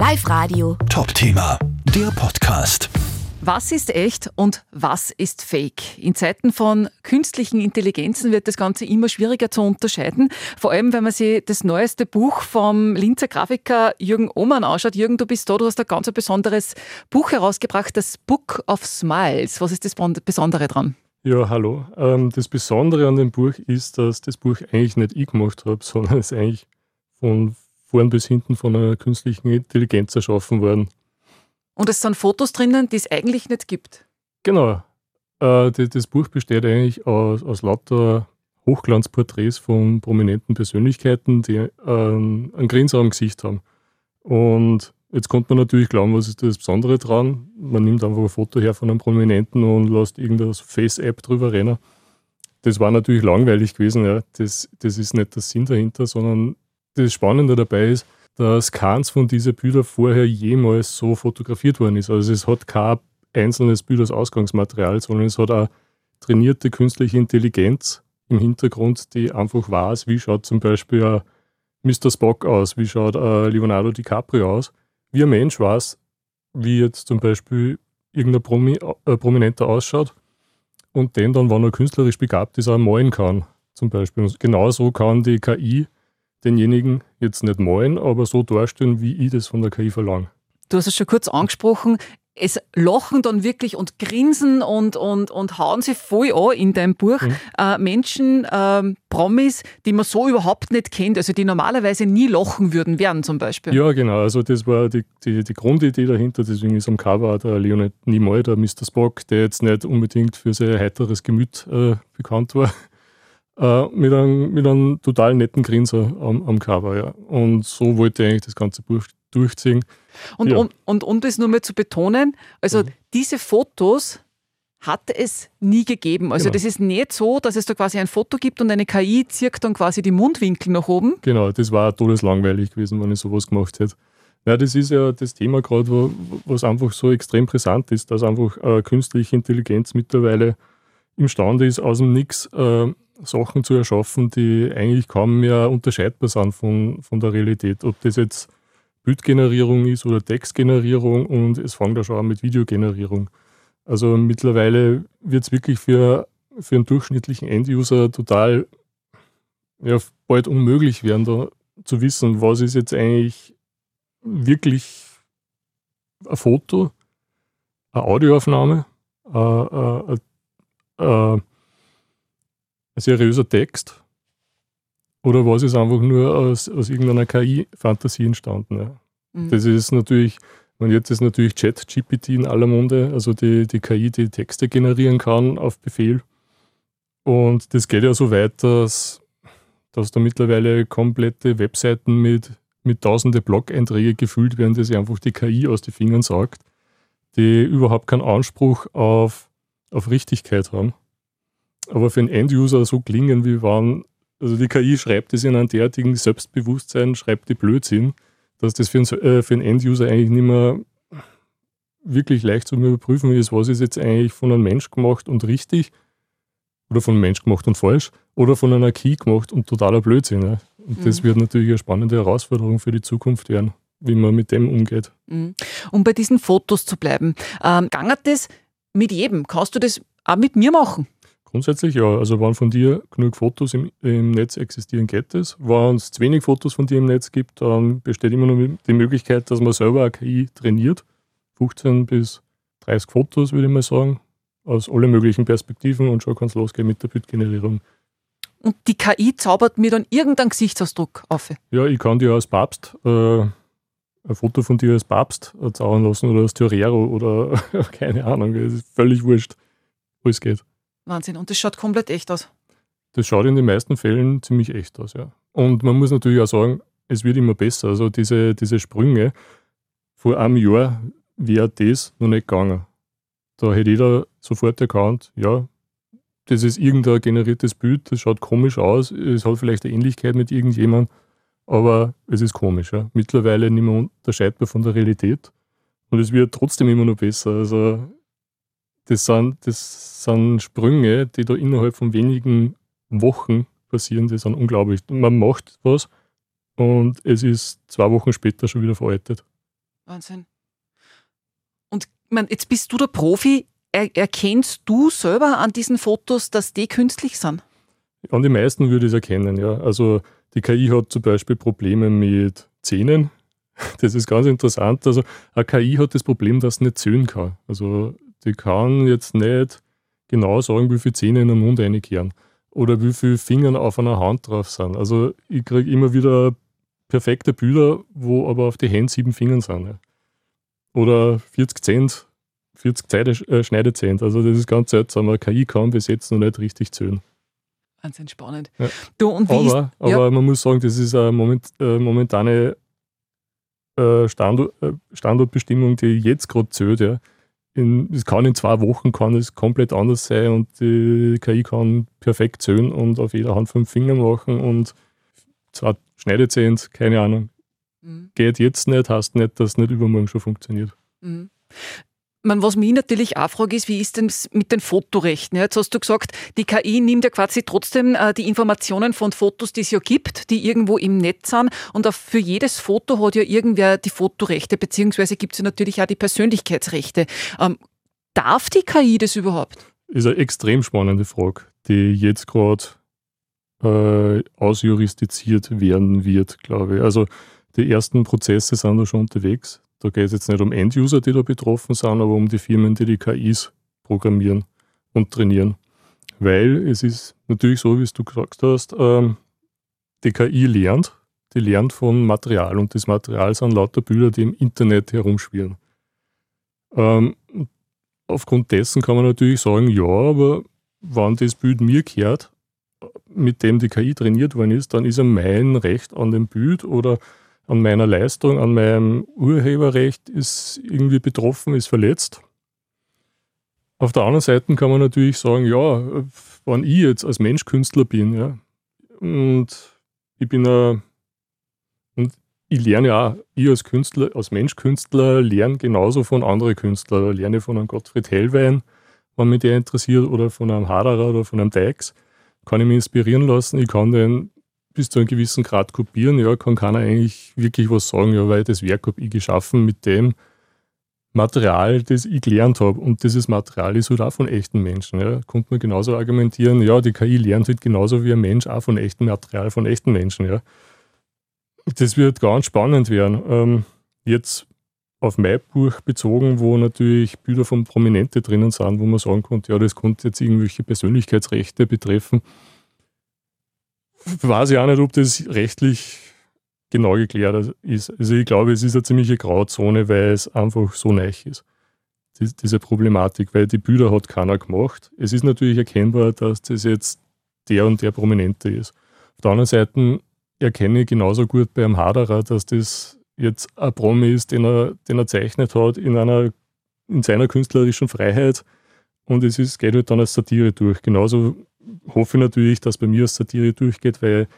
Live Radio. Top-Thema, der Podcast. Was ist echt und was ist fake? In Zeiten von künstlichen Intelligenzen wird das Ganze immer schwieriger zu unterscheiden. Vor allem, wenn man sich das neueste Buch vom Linzer Grafiker Jürgen Ohmann anschaut. Jürgen, du bist da, du hast ein ganz besonderes Buch herausgebracht, das Book of Smiles. Was ist das Besondere dran? Ja, hallo. Ähm, das Besondere an dem Buch ist, dass das Buch eigentlich nicht ich gemacht habe, sondern es eigentlich von vorn bis hinten von einer künstlichen Intelligenz erschaffen worden. Und es sind Fotos drinnen, die es eigentlich nicht gibt. Genau. Äh, das Buch besteht eigentlich aus, aus lauter Hochglanzporträts von prominenten Persönlichkeiten, die ähm, ein Grinser am Gesicht haben. Und jetzt konnte man natürlich glauben, was ist das Besondere dran? Man nimmt einfach ein Foto her von einem Prominenten und lässt irgendeine Face-App drüber rennen. Das war natürlich langweilig gewesen. Ja. Das, das ist nicht der Sinn dahinter, sondern das Spannende dabei ist, dass keins von diesen Bildern vorher jemals so fotografiert worden ist. Also es hat kein einzelnes Bild als Ausgangsmaterial, sondern es hat auch trainierte künstliche Intelligenz im Hintergrund, die einfach weiß, wie schaut zum Beispiel ein Mr. Spock aus, wie schaut ein Leonardo DiCaprio aus, wie ein Mensch weiß, wie jetzt zum Beispiel irgendein Promi, äh, Prominenter ausschaut und den dann, wenn er künstlerisch begabt ist, auch malen kann. Zum Beispiel. Und genauso kann die KI denjenigen jetzt nicht malen, aber so darstellen, wie ich das von der KI verlange. Du hast es schon kurz angesprochen. Es lachen dann wirklich und grinsen und, und, und hauen sich voll an in deinem Buch. Mhm. Äh, Menschen, äh, Promis, die man so überhaupt nicht kennt, also die normalerweise nie lachen würden, werden zum Beispiel. Ja, genau. Also das war die, die, die Grundidee dahinter. Deswegen ist am Cover der Leonard Nimoy, der Mr. Spock, der jetzt nicht unbedingt für sein heiteres Gemüt äh, bekannt war äh, mit, einem, mit einem total netten Grinser am, am Cover. Ja. Und so wollte ich eigentlich das ganze Buch durchziehen. Und, ja. um, und um das nur mal zu betonen, also mhm. diese Fotos hat es nie gegeben. Also genau. das ist nicht so, dass es da quasi ein Foto gibt und eine KI zirkt dann quasi die Mundwinkel nach oben. Genau, das war todeslangweilig gewesen, wenn ich sowas gemacht hätte. Ja, das ist ja das Thema gerade, was einfach so extrem brisant ist, dass einfach äh, künstliche Intelligenz mittlerweile imstande ist, aus dem Nix äh, Sachen zu erschaffen, die eigentlich kaum mehr unterscheidbar sind von, von der Realität. Ob das jetzt Bildgenerierung ist oder Textgenerierung und es fängt ja schon an mit Videogenerierung. Also mittlerweile wird es wirklich für, für einen durchschnittlichen Enduser total ja, bald unmöglich werden, da zu wissen, was ist jetzt eigentlich wirklich ein Foto, eine Audioaufnahme, ein, ein, ein seriöser Text oder was ist einfach nur aus, aus irgendeiner KI-Fantasie entstanden. Ja. Mhm. Das ist natürlich, und jetzt ist natürlich Chat-GPT in aller Munde, also die, die KI, die Texte generieren kann auf Befehl. Und das geht ja so weit, dass, dass da mittlerweile komplette Webseiten mit, mit tausende Blog-Einträge gefüllt werden, die sich einfach die KI aus den Fingern sagt, die überhaupt keinen Anspruch auf, auf Richtigkeit haben aber für einen Enduser so klingen, wie waren, also die KI schreibt es in einem derartigen Selbstbewusstsein, schreibt die Blödsinn, dass das für einen, äh, für einen Enduser eigentlich nicht mehr wirklich leicht zu überprüfen ist, was ist jetzt eigentlich von einem Mensch gemacht und richtig oder von einem Mensch gemacht und falsch oder von einer KI gemacht und totaler Blödsinn. Ja. Und mhm. das wird natürlich eine spannende Herausforderung für die Zukunft werden, wie man mit dem umgeht. Mhm. Um bei diesen Fotos zu bleiben, ähm, gangert das mit jedem? Kannst du das auch mit mir machen? Grundsätzlich ja. Also wenn von dir genug Fotos im, im Netz existieren, geht es. Wenn es zu wenig Fotos von dir im Netz gibt, dann besteht immer noch die Möglichkeit, dass man selber eine KI trainiert. 15 bis 30 Fotos, würde ich mal sagen, aus allen möglichen Perspektiven und schon kann es losgehen mit der Bildgenerierung. Und die KI zaubert mir dann irgendeinen Gesichtsausdruck auf? Ja, ich kann dir als Papst äh, ein Foto von dir als Papst zaubern lassen oder als Torero oder keine Ahnung, es ist völlig wurscht, wo es geht. Wahnsinn. Und das schaut komplett echt aus. Das schaut in den meisten Fällen ziemlich echt aus, ja. Und man muss natürlich auch sagen, es wird immer besser. Also diese, diese Sprünge, vor einem Jahr wäre das noch nicht gegangen. Da hätte jeder sofort erkannt, ja, das ist irgendein generiertes Bild, das schaut komisch aus, es hat vielleicht eine Ähnlichkeit mit irgendjemandem, aber es ist komisch. Ja. Mittlerweile nicht mehr unterscheidbar von der Realität. Und es wird trotzdem immer noch besser. Also das sind, das sind Sprünge, die da innerhalb von wenigen Wochen passieren, die sind unglaublich. Man macht was und es ist zwei Wochen später schon wieder veraltet. Wahnsinn. Und man, jetzt bist du der Profi. Er, erkennst du selber an diesen Fotos, dass die künstlich sind? An die meisten würde ich es erkennen, ja. Also die KI hat zum Beispiel Probleme mit Zähnen. Das ist ganz interessant. Also eine KI hat das Problem, dass sie nicht zählen kann. Also die kann jetzt nicht genau sagen, wie viele Zähne in den Mund reinkehren oder wie viele Finger auf einer Hand drauf sind. Also ich kriege immer wieder perfekte Bilder, wo aber auf die Hände sieben Finger sind. Ja. Oder 40 Cent, 40 Zeite, äh, Schneidezent. Also das ist ganz seltsam. Eine KI kann bis jetzt noch nicht richtig zählen. Wahnsinn spannend. Ja. Du, und wie aber ist, aber ja. man muss sagen, das ist eine moment, äh, momentane äh, Standort, äh, Standortbestimmung, die jetzt gerade zählt. Ja. Es kann in zwei Wochen kann es komplett anders sein und die KI kann perfekt zählen und auf jeder Hand fünf Finger machen und zwei Schneidezähne, keine Ahnung. Mhm. Geht jetzt nicht, heißt nicht, dass es nicht übermorgen schon funktioniert. Mhm. Man, was mich natürlich auch frage, ist, wie ist denn mit den Fotorechten? Jetzt hast du gesagt, die KI nimmt ja quasi trotzdem äh, die Informationen von Fotos, die es ja gibt, die irgendwo im Netz sind. Und für jedes Foto hat ja irgendwer die Fotorechte, beziehungsweise gibt es ja natürlich auch die Persönlichkeitsrechte. Ähm, darf die KI das überhaupt? Ist eine extrem spannende Frage, die jetzt gerade äh, ausjuristiziert werden wird, glaube ich. Also die ersten Prozesse sind da schon unterwegs. Da geht es jetzt nicht um End-User, die da betroffen sind, aber um die Firmen, die die KIs programmieren und trainieren. Weil es ist natürlich so, wie du gesagt hast, ähm, die KI lernt, die lernt von Material und das Material sind lauter Bilder, die im Internet herumschwirren. Ähm, aufgrund dessen kann man natürlich sagen, ja, aber wenn das Bild mir gehört, mit dem die KI trainiert worden ist, dann ist ja mein Recht an dem Bild oder an meiner Leistung, an meinem Urheberrecht ist irgendwie betroffen, ist verletzt. Auf der anderen Seite kann man natürlich sagen, ja, wenn ich jetzt als Mensch Künstler bin, ja, und ich bin ein, und ich lerne ja auch, ich als Künstler, als Mensch-Künstler lerne genauso von anderen Künstlern. Ich lerne von einem Gottfried Hellwein, wenn mich der interessiert, oder von einem Haderer oder von einem Deix. Kann ich mich inspirieren lassen. Ich kann den bis zu einem gewissen Grad kopieren, ja, kann keiner eigentlich wirklich was sagen, ja, weil das Werk habe ich geschaffen mit dem Material, das ich gelernt habe. Und dieses Material ist halt auch von echten Menschen. Ja. Kommt man genauso argumentieren, ja, die KI lernt halt genauso wie ein Mensch auch von echtem Material, von echten Menschen. Ja. Das wird ganz spannend werden. Ähm, jetzt auf mein Buch bezogen, wo natürlich Bilder von Prominente drinnen sind, wo man sagen konnte, ja, das konnte jetzt irgendwelche Persönlichkeitsrechte betreffen weiß ich auch nicht, ob das rechtlich genau geklärt ist. Also ich glaube, es ist eine ziemliche Grauzone, weil es einfach so neu ist. Diese Problematik, weil die Bilder hat keiner gemacht. Es ist natürlich erkennbar, dass das jetzt der und der Prominente ist. Auf der anderen Seite erkenne ich genauso gut beim Haderer, dass das jetzt ein Promi ist, den er, den er zeichnet hat in, einer, in seiner künstlerischen Freiheit und es ist, geht halt dann als Satire durch. Genauso hoffe ich natürlich, dass bei mir als Satire durchgeht, weil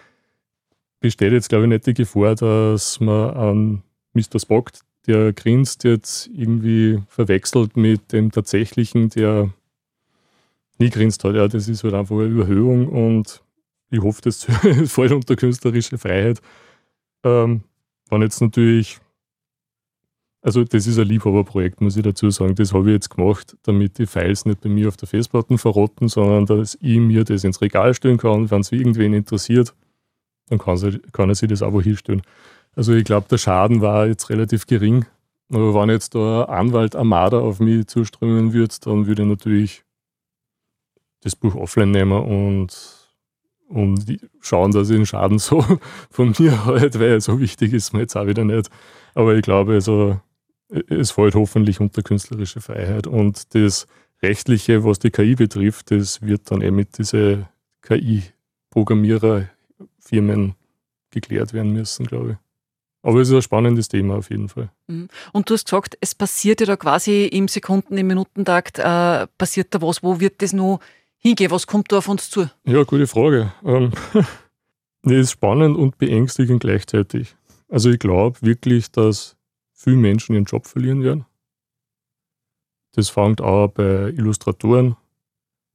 besteht jetzt, glaube ich, nicht die Gefahr, dass man an Mr. Spock, der grinst, jetzt irgendwie verwechselt mit dem tatsächlichen, der nie grinst hat. Ja, das ist halt einfach eine Überhöhung und ich hoffe, das fällt unter künstlerische Freiheit. Ähm, wenn jetzt natürlich also das ist ein Liebhaberprojekt, muss ich dazu sagen. Das habe ich jetzt gemacht, damit die Files nicht bei mir auf der Festplatte verrotten, sondern dass ich mir das ins Regal stellen kann. Wenn es irgendwen interessiert, dann kann, sie, kann er sich das auch hinstellen. Also ich glaube, der Schaden war jetzt relativ gering. Aber wenn jetzt da ein Anwalt Armada auf mich zuströmen würde, dann würde ich natürlich das Buch offline nehmen und, und schauen, dass ich den Schaden so von mir halt, weil so wichtig ist mir jetzt auch wieder nicht. Aber ich glaube, also es fällt hoffentlich unter künstlerische Freiheit. Und das Rechtliche, was die KI betrifft, das wird dann eben mit diesen KI-Programmiererfirmen geklärt werden müssen, glaube ich. Aber es ist ein spannendes Thema auf jeden Fall. Mhm. Und du hast gesagt, es passiert ja da quasi im Sekunden-, im Minutentakt, äh, passiert da was. Wo wird das noch hingehen? Was kommt da auf uns zu? Ja, gute Frage. Ähm, das ist spannend und beängstigend gleichzeitig. Also ich glaube wirklich, dass viele Menschen ihren Job verlieren werden. Das fängt auch bei Illustratoren,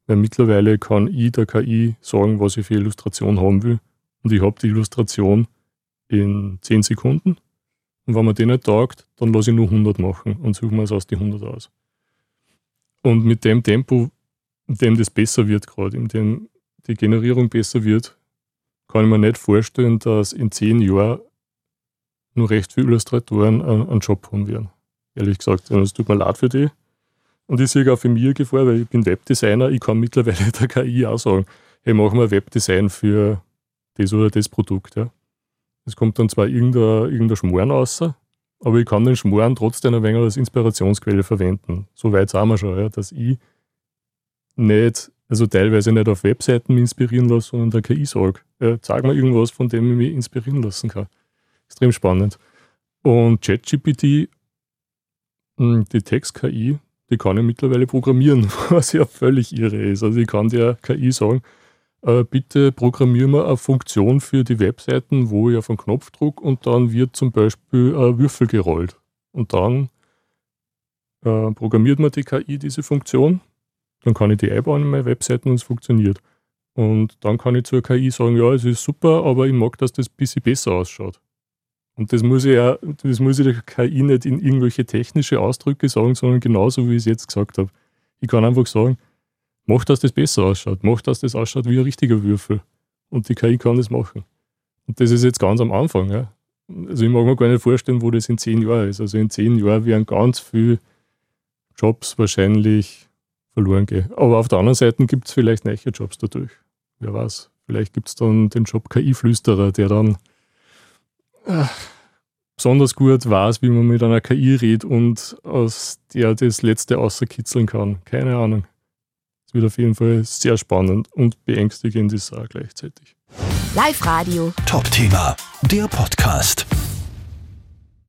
weil mittlerweile kann ich der KI sagen, was ich für Illustration haben will. Und ich habe die Illustration in 10 Sekunden Und wenn mir den nicht taugt, dann lasse ich nur 100 machen und suche mir es aus die 100 aus. Und mit dem Tempo, in dem das besser wird, gerade in dem die Generierung besser wird, kann ich mir nicht vorstellen, dass in zehn Jahren nur recht viele Illustratoren einen Job haben werden. Ehrlich gesagt, es tut mir leid für die. Und ich sehe auch für mich Gefahr, weil ich bin Webdesigner, ich kann mittlerweile der KI auch sagen, hey, mach mal Webdesign für das oder das Produkt. Ja. Es kommt dann zwar irgendein, irgendein Schmoren raus, aber ich kann den Schmoren trotzdem ein wenig als Inspirationsquelle verwenden. So weit sind wir schon, ja, dass ich nicht, also teilweise nicht auf Webseiten inspirieren lasse, sondern der KI sage, ja, zeig mir irgendwas, von dem ich mich inspirieren lassen kann. Extrem spannend. Und ChatGPT, hm, die Text-KI, die kann ich mittlerweile programmieren, was ja völlig irre ist. Also ich kann der KI sagen, äh, bitte programmieren wir eine Funktion für die Webseiten, wo ich auf einen Knopf drücke und dann wird zum Beispiel ein Würfel gerollt. Und dann äh, programmiert man die KI diese Funktion, dann kann ich die einbauen in meine Webseiten und es funktioniert. Und dann kann ich zur KI sagen, ja, es ist super, aber ich mag, dass das ein bisschen besser ausschaut. Und das muss ich ja, das muss ich der KI nicht in irgendwelche technische Ausdrücke sagen, sondern genauso, wie ich es jetzt gesagt habe. Ich kann einfach sagen, mach, dass das besser ausschaut, mach, dass das ausschaut wie ein richtiger Würfel. Und die KI kann das machen. Und das ist jetzt ganz am Anfang. Ja. Also ich mag mir gar nicht vorstellen, wo das in zehn Jahren ist. Also in zehn Jahren werden ganz viele Jobs wahrscheinlich verloren gehen. Aber auf der anderen Seite gibt es vielleicht neue Jobs dadurch. Wer weiß. Vielleicht gibt es dann den Job KI-Flüsterer, der dann besonders gut weiß, wie man mit einer KI redet und aus der das Letzte außerkitzeln kann. Keine Ahnung. Es wird auf jeden Fall sehr spannend und beängstigend ist auch gleichzeitig. Live Radio. Top Thema, der Podcast.